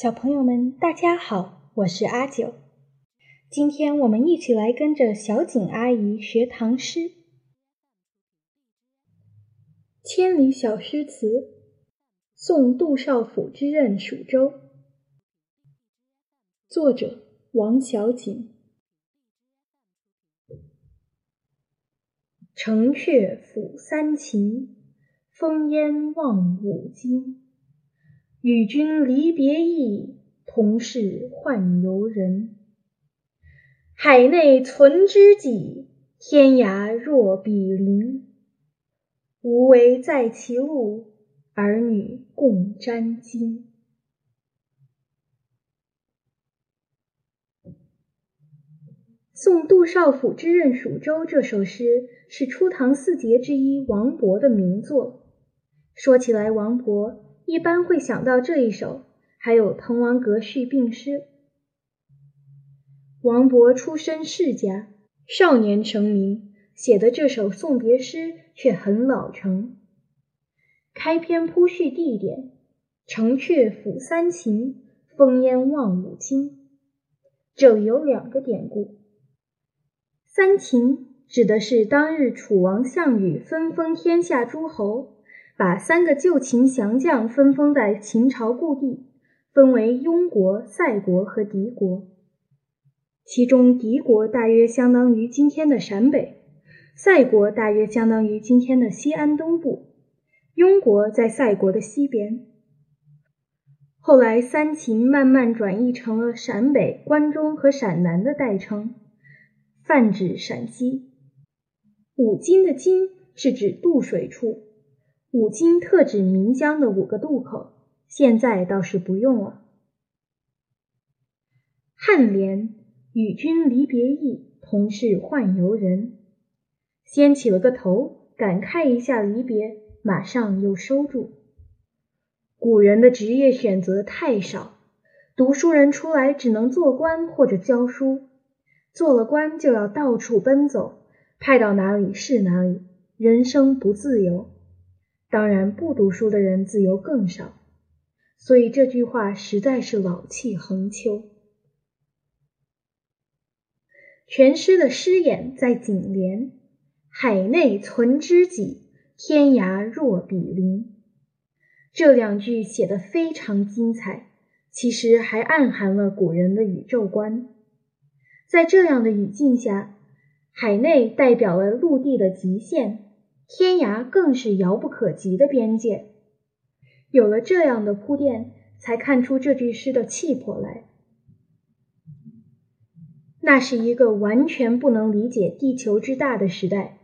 小朋友们，大家好，我是阿九。今天我们一起来跟着小景阿姨学唐诗《千里小诗词》，送杜少府之任蜀州。作者王小景。城阙辅三秦，风烟望五津。与君离别意，同是宦游人。海内存知己，天涯若比邻。无为在歧路，儿女共沾巾。《送杜少府之任蜀州》这首诗是初唐四杰之一王勃的名作。说起来，王勃。一般会想到这一首，还有《滕王阁序》并诗。王勃出身世家，少年成名，写的这首送别诗却很老成。开篇铺叙地点：城阙辅三秦，烽烟望五津。这里有两个典故。三秦指的是当日楚王项羽分封天下诸侯。把三个旧秦降将分封在秦朝故地，分为雍国、塞国和狄国。其中，狄国大约相当于今天的陕北，塞国大约相当于今天的西安东部，雍国在塞国的西边。后来，三秦慢慢转译成了陕北、关中和陕南的代称，泛指陕西。五津的津是指渡水处。五津特指岷江的五个渡口，现在倒是不用了。颔联“与君离别意，同是宦游人”，先起了个头，感慨一下离别，马上又收住。古人的职业选择太少，读书人出来只能做官或者教书，做了官就要到处奔走，派到哪里是哪里，人生不自由。当然，不读书的人自由更少，所以这句话实在是老气横秋。全诗的诗眼在颈联“海内存知己，天涯若比邻”这两句写得非常精彩，其实还暗含了古人的宇宙观。在这样的语境下，海内代表了陆地的极限。天涯更是遥不可及的边界。有了这样的铺垫，才看出这句诗的气魄来。那是一个完全不能理解地球之大的时代。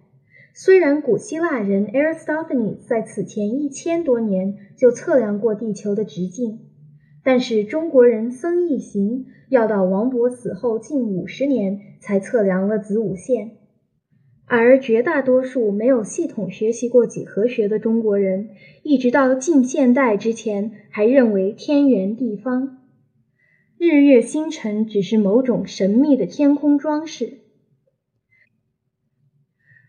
虽然古希腊人 Aristophanes 在此前一千多年就测量过地球的直径，但是中国人僧一行要到王勃死后近五十年才测量了子午线。而绝大多数没有系统学习过几何学的中国人，一直到近现代之前，还认为天圆地方，日月星辰只是某种神秘的天空装饰。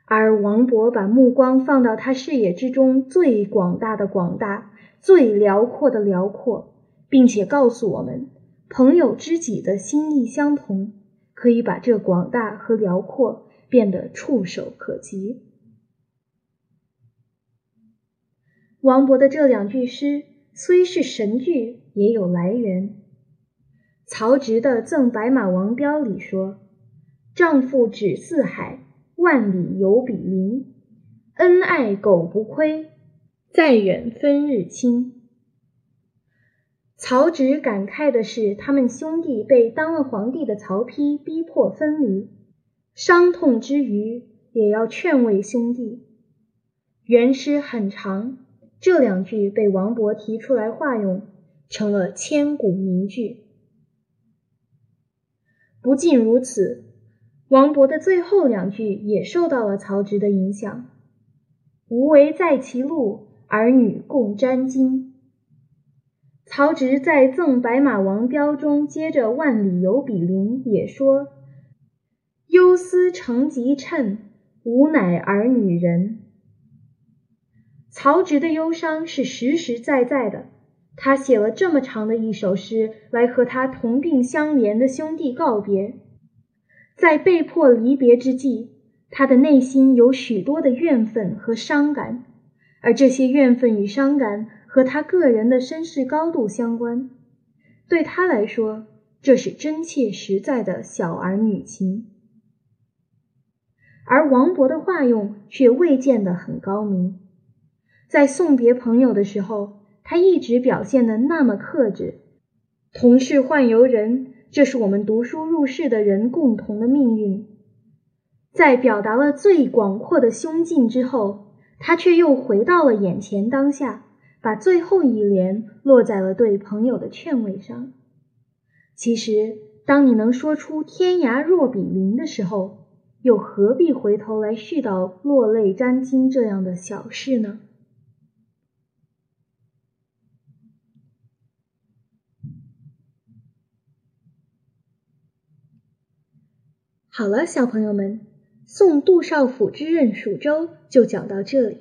而王勃把目光放到他视野之中最广大的广大、最辽阔的辽阔，并且告诉我们，朋友知己的心意相同，可以把这广大和辽阔。变得触手可及。王勃的这两句诗虽是神句，也有来源。曹植的《赠白马王彪》里说：“丈夫只四海，万里犹比邻。恩爱苟不亏，再远分日亲。”曹植感慨的是，他们兄弟被当了皇帝的曹丕逼迫分离。伤痛之余，也要劝慰兄弟。原诗很长，这两句被王勃提出来化用，成了千古名句。不仅如此，王勃的最后两句也受到了曹植的影响：“无为在歧路，儿女共沾巾。”曹植在《赠白马王彪》中接着“万里犹比邻”也说。忧思成疾趁，吾乃儿女人。曹植的忧伤是实实在在的，他写了这么长的一首诗来和他同病相怜的兄弟告别，在被迫离别之际，他的内心有许多的怨愤和伤感，而这些怨愤与伤感和他个人的身世高度相关。对他来说，这是真切实在的小儿女情。而王勃的画用却未见得很高明，在送别朋友的时候。他一直表现的那么克制，同是宦游人，这是我们读书入世的人共同的命运。在表达了最广阔的胸襟之后，他却又回到了眼前当下，把最后一联落在了对朋友的劝慰上。其实，当你能说出“天涯若比邻”的时候，又何必回头来絮叨落泪沾襟这样的小事呢？好了，小朋友们，送杜少府之任蜀州就讲到这里。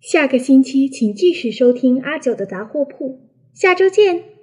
下个星期请继续收听阿九的杂货铺，下周见。